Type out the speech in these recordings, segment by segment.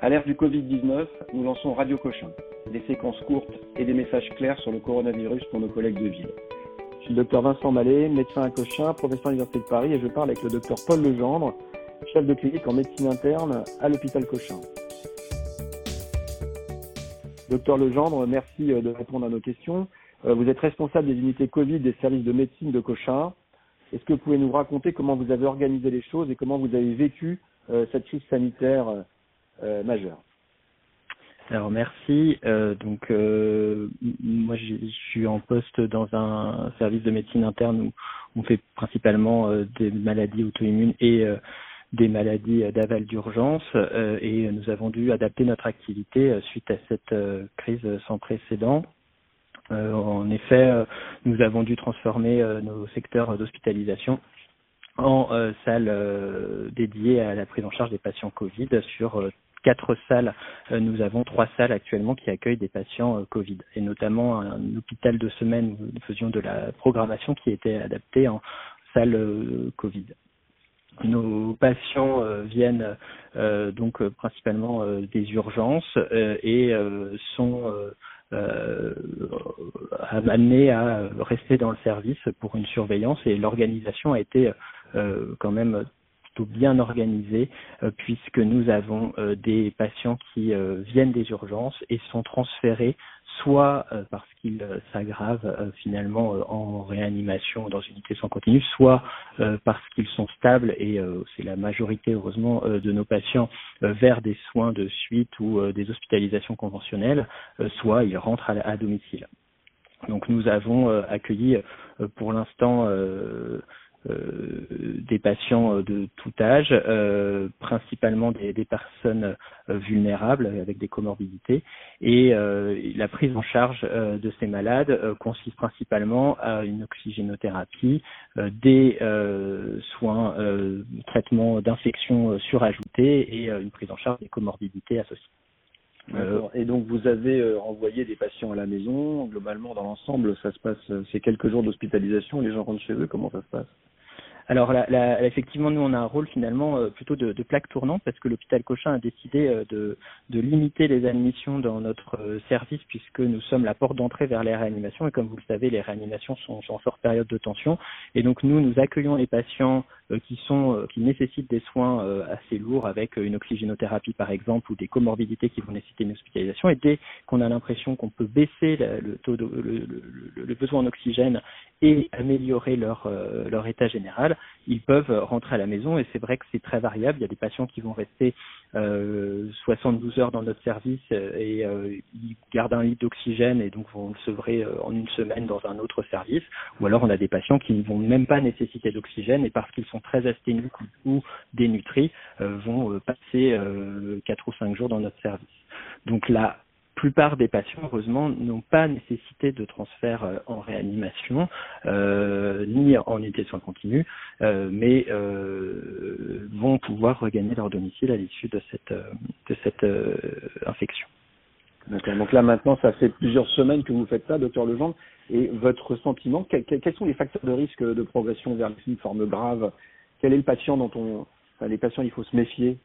À l'ère du Covid-19, nous lançons Radio Cochin, des séquences courtes et des messages clairs sur le coronavirus pour nos collègues de ville. Je suis le docteur Vincent Mallet, médecin à Cochin, professeur à l'Université de Paris et je parle avec le docteur Paul Legendre, chef de clinique en médecine interne à l'hôpital Cochin. Docteur Legendre, merci euh, de répondre à nos questions. Euh, vous êtes responsable des unités Covid des services de médecine de Cochin. Est-ce que vous pouvez nous raconter comment vous avez organisé les choses et comment vous avez vécu euh, cette crise sanitaire majeure alors merci. Euh, donc moi je suis en poste dans un service de médecine interne où on fait principalement des maladies auto-immunes et des maladies d'aval d'urgence euh, et nous avons dû adapter notre activité euh, suite à cette euh, crise sans précédent. en effet, nous avons dû transformer nos secteurs d'hospitalisation en salles dédiées à la prise en charge des patients Covid. Sur quatre salles, nous avons trois salles actuellement qui accueillent des patients Covid, et notamment un hôpital de semaine où nous faisions de la programmation qui était adaptée en salle Covid. Nos patients euh, viennent euh, donc euh, principalement des urgences et sont amenés à rester dans le service pour une surveillance. Et l'organisation a été quand même bien organisé euh, puisque nous avons euh, des patients qui euh, viennent des urgences et sont transférés soit parce qu'ils s'aggravent finalement en réanimation dans une unité sans continu, soit parce qu'ils sont stables et c'est la majorité heureusement de nos patients vers des soins de suite ou des hospitalisations conventionnelles, soit ils rentrent à, domicile. Donc nous avons accueilli pour l'instant des patients euh, de tout âge, euh, principalement des, des personnes vulnérables avec des comorbidités. Et la prise en charge de ces malades consiste principalement à une oxygénothérapie, des soins, traitements d'infection surajoutés et une prise en charge des comorbidités associées. et donc vous avez envoyé des patients à la maison. Globalement, dans l'ensemble, ça se passe. C'est quelques jours d'hospitalisation. Les gens rentrent chez eux. Comment ça se passe? Alors là, là, effectivement, nous on a un rôle finalement euh, plutôt de, plaque tournante parce que l'hôpital Cochin a décidé euh, de, limiter les admissions dans notre euh, service puisque nous sommes la porte d'entrée vers les réanimations. Et comme vous le savez, les réanimations sont en forte période de tension. Et donc nous nous accueillons les patients qui sont qui nécessitent des soins assez lourds avec une oxygénothérapie par exemple ou des comorbidités qui vont nécessiter une hospitalisation et dès qu'on a l'impression qu'on peut baisser le taux de, le, besoin en oxygène et améliorer leur état général ils peuvent rentrer à la maison et c'est vrai que c'est très variable. Il y a des patients qui vont rester euh, 72 heures dans notre service euh, et euh, ils gardent un litre d'oxygène et donc vont le sevrer euh, en une semaine dans un autre service. Ou alors on a des patients qui ne vont même pas nécessiter d'oxygène et parce qu'ils sont très asthéniques ou dénutris vont passer quatre ou cinq jours dans notre service. Donc là, plupart des patients, heureusement, n'ont pas nécessité de transfert euh, en réanimation, euh, ni en unité de soins continus, euh, mais euh, vont pouvoir regagner leur domicile à l'issue de cette infection. Donc là maintenant, ça fait plusieurs semaines que vous faites ça, docteur Legendre, et votre sentiment, quels sont les facteurs de risque de progression vers une forme grave? Quel est le patient dont on, les patients, il faut se méfier?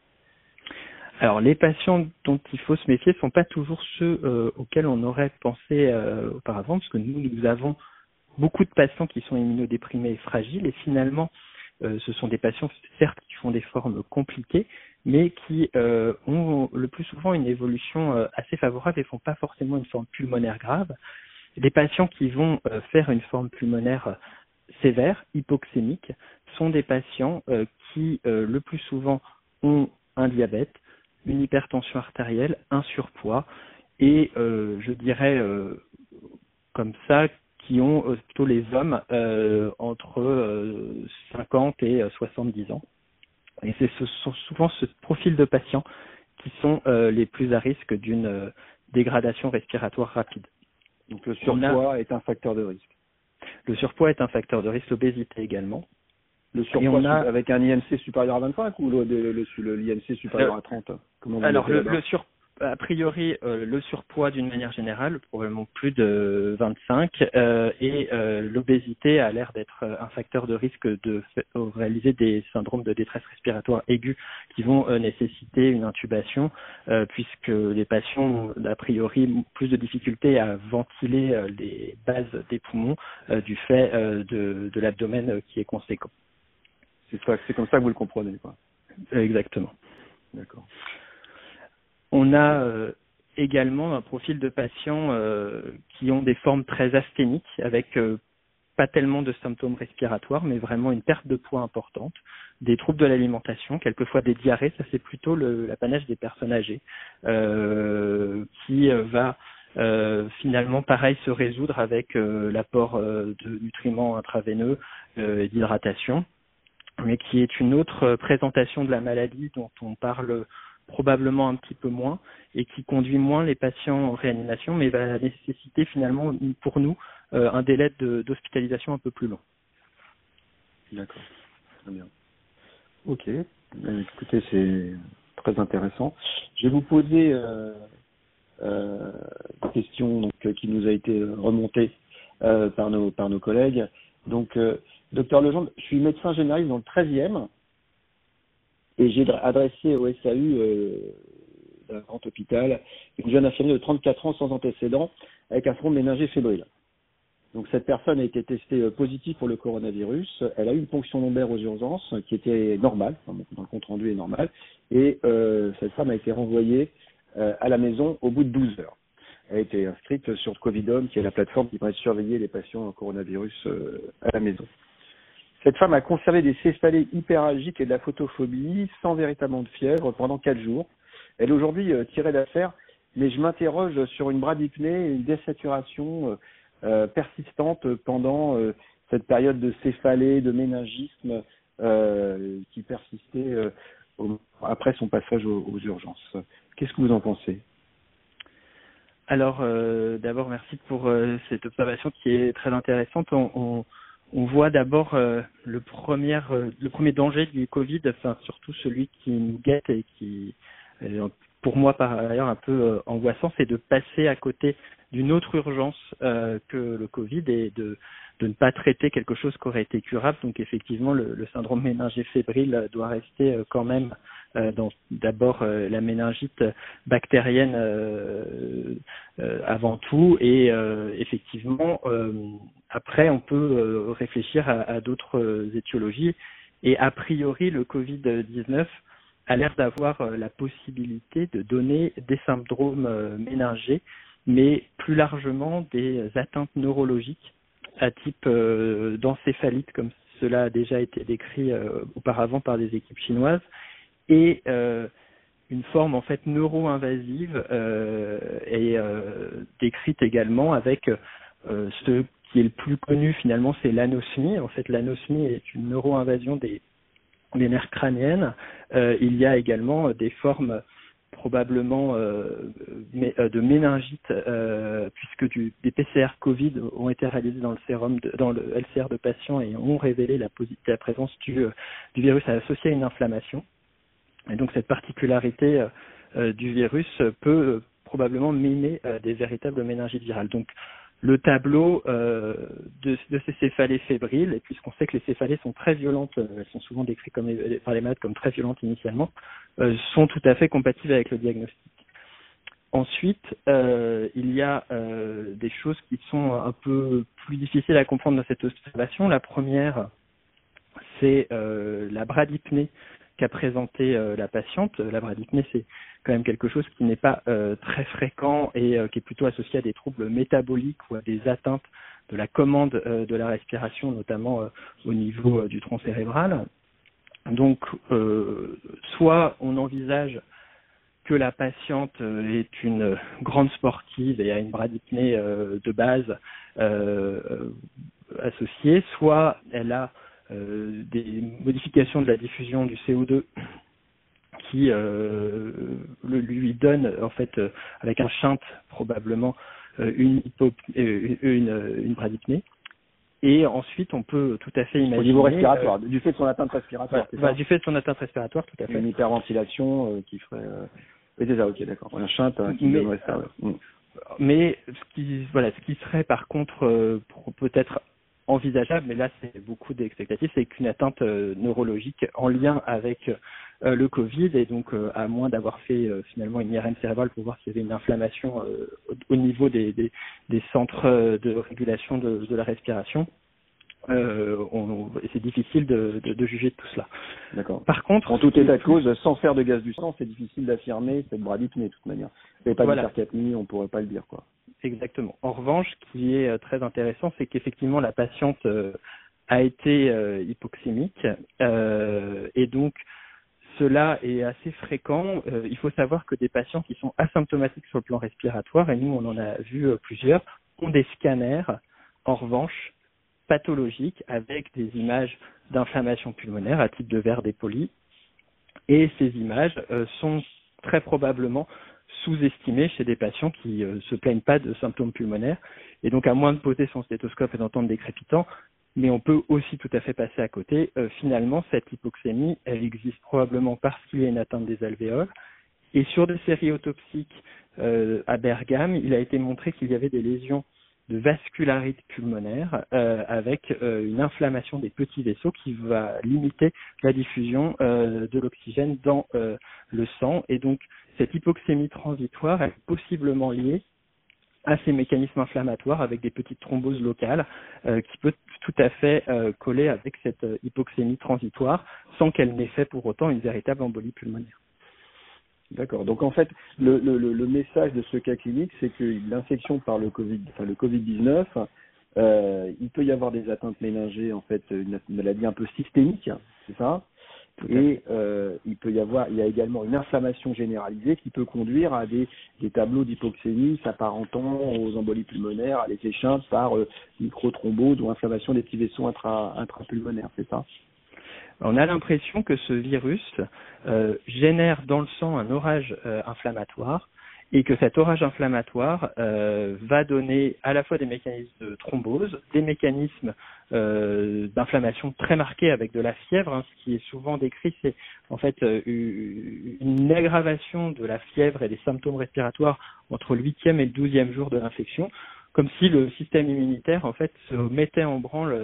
Alors les patients dont il faut se méfier ne sont pas toujours ceux euh, auxquels on aurait pensé euh, auparavant, parce que nous, nous avons beaucoup de patients qui sont immunodéprimés et fragiles, et finalement, euh, ce sont des patients, certes, qui font des formes compliquées, mais qui ont le plus souvent une évolution assez favorable et font pas forcément une forme pulmonaire grave. Les patients qui vont faire une forme pulmonaire sévère, hypoxémique, sont des patients qui le plus souvent ont un diabète, une hypertension artérielle, un surpoids et euh, je dirais euh, comme ça qui ont euh, plutôt les hommes entre 50 et 70 ans. Et c'est ce sont souvent ce profil de patients qui sont les plus à risque d'une dégradation respiratoire rapide. Donc le surpoids est un facteur de risque. Le surpoids est un facteur de risque, l'obésité également. Le surpoids a... avec un IMC supérieur à 25 ou le, le, l'IMC supérieur à 30 Alors le, le, sur, a priori, euh, le surpoids d'une manière générale, probablement plus de 25, euh, et euh, l'obésité a l'air d'être un facteur de risque de réaliser des syndromes de détresse respiratoire aiguë qui vont nécessiter une intubation, puisque les patients ont a priori plus de difficultés à ventiler les bases des poumons du fait de, de l'abdomen qui est conséquent. C'est comme ça que vous le comprenez, quoi. Exactement. D'accord. On a euh, également un profil de patients euh, qui ont des formes très asthéniques avec euh, pas tellement de symptômes respiratoires, mais vraiment une perte de poids importante, des troubles de l'alimentation, quelquefois des diarrhées, ça c'est plutôt l'apanage des personnes âgées, qui va finalement pareil se résoudre avec l'apport de nutriments intraveineux et d'hydratation, mais qui est une autre présentation de la maladie dont on parle probablement un petit peu moins et qui conduit moins les patients en réanimation, mais va nécessiter finalement pour nous euh, un délai d'hospitalisation un peu plus long. D'accord, très bien. Ok, euh, écoutez, c'est très intéressant. Je vais vous poser euh, euh, une question donc, qui nous a été remontée par, nos, par nos collègues. Donc, docteur Legendre, je suis médecin généraliste dans le 13e et j'ai adressé au SAU euh, d'un grand hôpital une jeune infirmière de 34 ans sans antécédent avec un front méningé fébrile. Donc cette personne a été testée euh, positive pour le coronavirus. Elle a eu une ponction lombaire aux urgences qui était normale, dans le compte rendu est normal, et euh, cette femme a été renvoyée à la maison au bout de 12 heures. Elle a été inscrite sur Covidom, qui est la plateforme qui permet de surveiller les patients coronavirus euh, à la maison. Cette femme a conservé des céphalées hyperalgiques et de la photophobie sans véritablement de fièvre pendant quatre jours. Elle est aujourd'hui euh, tirée d'affaire, mais je m'interroge sur une bradypnée, une désaturation euh, euh, persistante pendant cette période de céphalée, de méningisme qui persistait après son passage aux, urgences. Qu'est-ce que vous en pensez? Alors, d'abord, merci pour cette observation qui est très intéressante. On voit d'abord euh, le premier euh, le premier danger du Covid, enfin surtout celui qui nous guette et qui euh, pour moi par ailleurs un peu angoissant, c'est de passer à côté d'une autre urgence que le Covid et de ne pas traiter quelque chose qui aurait été curable. Donc effectivement, le, le syndrome méningé fébrile doit rester quand même euh, d'abord la méningite bactérienne avant tout et effectivement après, on peut euh, réfléchir à, à d'autres euh, étiologies. Et a priori, le Covid-19 a l'air d'avoir euh, la possibilité de donner des syndromes méningés, mais plus largement des atteintes neurologiques à type d'encéphalite, comme cela a déjà été décrit auparavant par des équipes chinoises, et une forme en fait neuro-invasive euh, et décrite également avec ce qui est le plus connu finalement, c'est l'anosmie. En fait, l'anosmie est une neuroinvasion des, nerfs crâniennes. Euh, il y a également des formes probablement euh, euh de méningite, euh, puisque des PCR Covid ont été réalisés dans le sérum, de, dans le LCR de patients et ont révélé la, présence du virus associé à une inflammation. Et donc cette particularité euh, du virus peut probablement mimer des véritables méningites virales. Donc le tableau euh, de, ces céphalées fébriles, et puisqu'on sait que les céphalées sont très violentes, euh, elles sont souvent décrites comme, par les malades comme très violentes initialement, euh, sont tout à fait compatibles avec le diagnostic. Ensuite, euh, il y a euh, des choses qui sont un peu plus difficiles à comprendre dans cette observation. La première, c'est la bradypnée qu'a présentée la patiente. La bradypnée, c'est quand même quelque chose qui n'est pas euh, très fréquent et euh, qui est plutôt associé à des troubles métaboliques ou à des atteintes de la commande euh, de la respiration, notamment au niveau du tronc cérébral. Donc, soit on envisage que la patiente est une grande sportive et a une bradypnée de base associée, soit elle a des modifications de la diffusion du CO2 qui euh, lui donne en fait euh, avec un chante probablement euh, une, hypo, une, une bradypnée. Et ensuite, on peut tout à fait imaginer. Au niveau respiratoire, du fait de son atteinte respiratoire. du fait de son atteinte respiratoire, tout à fait. Une hyperventilation qui ferait Oui, c'est ça, ok, d'accord. Un chinte hein, qui Mais- donnerait ça, ouais. Mm. Mais ce qui, voilà, ce qui serait par contre euh, peut-être envisageable, mais là c'est beaucoup d'expectatives, c'est qu'une atteinte euh, neurologique en lien avec euh, le Covid et donc euh, à moins d'avoir fait finalement une IRM cérébrale pour voir s'il y avait une inflammation au, au niveau des, des, des centres de régulation de, de la respiration, euh, on- c'est difficile de, de, de juger de tout cela. D'accord. Par contre, En tout état de cause, sans faire de gaz du sang, c'est difficile d'affirmer cette bradypnée, de toute manière. Il n'y avait pas Voilà. d'hypercapnie, on pourrait pas le dire, quoi. Exactement. En revanche, ce qui est euh, très intéressant, c'est qu'effectivement la patiente euh, a été euh, hypoxémique et donc cela est assez fréquent. Il faut savoir que des patients qui sont asymptomatiques sur le plan respiratoire, et nous on en a vu plusieurs, ont des scanners en revanche pathologiques avec des images d'inflammation pulmonaire à type de verre dépoli et ces images sont très probablement sous-estimées chez des patients qui euh, se plaignent pas de symptômes pulmonaires. Et donc, à moins de poser son stéthoscope et d'entendre des crépitants, mais on peut aussi tout à fait passer à côté. Euh, finalement, cette hypoxémie, elle existe probablement parce qu'il y a une atteinte des alvéoles. Et sur des séries autopsiques euh, à Bergame, il a été montré qu'il y avait des lésions de vascularite pulmonaire euh, avec une inflammation des petits vaisseaux qui va limiter la diffusion de l'oxygène dans le sang. Et donc, cette hypoxémie transitoire est possiblement liée à ces mécanismes inflammatoires avec des petites thromboses locales euh, qui peut tout à fait euh, coller avec cette euh, hypoxémie transitoire sans qu'elle n'ait fait pour autant une véritable embolie pulmonaire. D'accord. Donc en fait, le, le, message de ce cas clinique, c'est que l'infection par le Covid, enfin le Covid-19, euh, il peut y avoir des atteintes méningées, en fait, une, maladie un peu systémique, c'est ça? Et euh, il peut y avoir, il y a également une inflammation généralisée qui peut conduire à des, des tableaux d'hypoxémie s'apparentant aux embolies pulmonaires, à l'effet chinte par euh, microthrombose ou inflammation des petits vaisseaux intra, intrapulmonaires, c'est ça? On a l'impression que ce virus euh, génère dans le sang un orage euh, inflammatoire et que cet orage inflammatoire euh, va donner à la fois des mécanismes de thrombose, des mécanismes euh, d'inflammation très marqués avec de la fièvre. hein. ce qui est souvent décrit, c'est en fait euh, une aggravation de la fièvre et des symptômes respiratoires entre le huitième et le douzième jour de l'infection, comme si le système immunitaire en fait se mettait en branle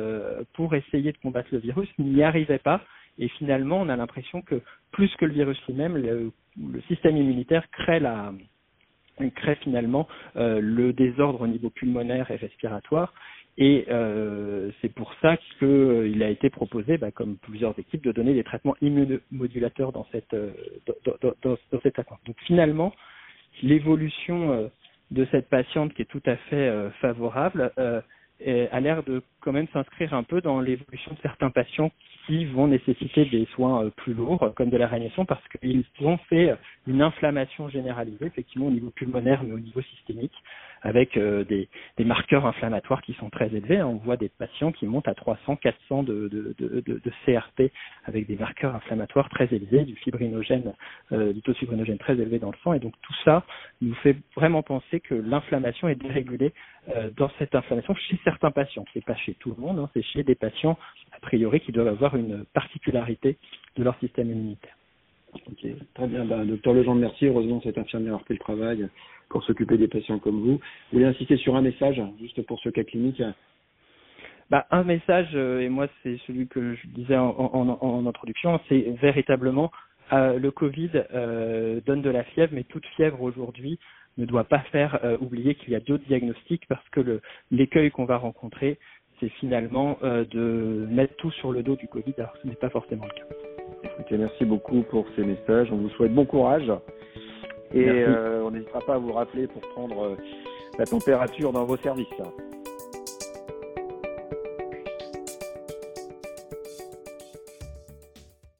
pour essayer de combattre le virus, n'y arrivait pas. Et finalement, on a l'impression que plus que le virus lui-même, le système immunitaire crée la, crée finalement euh, le désordre au niveau pulmonaire et respiratoire. Et euh, c'est pour ça qu'il a été proposé, bah, comme plusieurs équipes, de donner des traitements immunomodulateurs dans cette euh, dans, dans, cette atteinte. Donc finalement, l'évolution euh, de cette patiente qui est tout à fait euh, favorable euh, a l'air de quand même s'inscrire un peu dans l'évolution de certains patients qui vont nécessiter des soins euh, plus lourds, comme de la réanimation, parce qu'ils ont fait une inflammation généralisée, effectivement au niveau pulmonaire, mais au niveau systémique, avec euh, des, marqueurs inflammatoires qui sont très élevés. On voit des patients qui montent à 300, 400 de, de, CRP, avec des marqueurs inflammatoires très élevés, du fibrinogène, euh, du taux de fibrinogène très élevé dans le sang. Et donc tout ça nous fait vraiment penser que l'inflammation est dérégulée euh, dans cette inflammation chez certains patients. C'est pas chez tout le monde, hein, c'est chez des patients a priori qui doivent avoir une particularité de leur système immunitaire. Ok, très bien. Ben, docteur Legendre, merci. Heureusement, cette infirmière a repris le travail pour s'occuper des patients comme vous. Vous voulez insister sur un message, juste pour ce cas clinique Bah, un message, euh, et moi c'est celui que je disais en, en, en- en introduction, c'est véritablement euh, le Covid euh, donne de la fièvre, mais toute fièvre aujourd'hui ne doit pas faire euh, oublier qu'il y a d'autres diagnostics parce que l'écueil qu'on va rencontrer, c'est finalement euh, de mettre tout sur le dos du Covid, alors ce n'est pas forcément le cas. Écoutez, merci beaucoup pour ces messages. On vous souhaite bon courage. Et euh, on n'hésitera pas à vous rappeler pour prendre euh, la température dans vos services.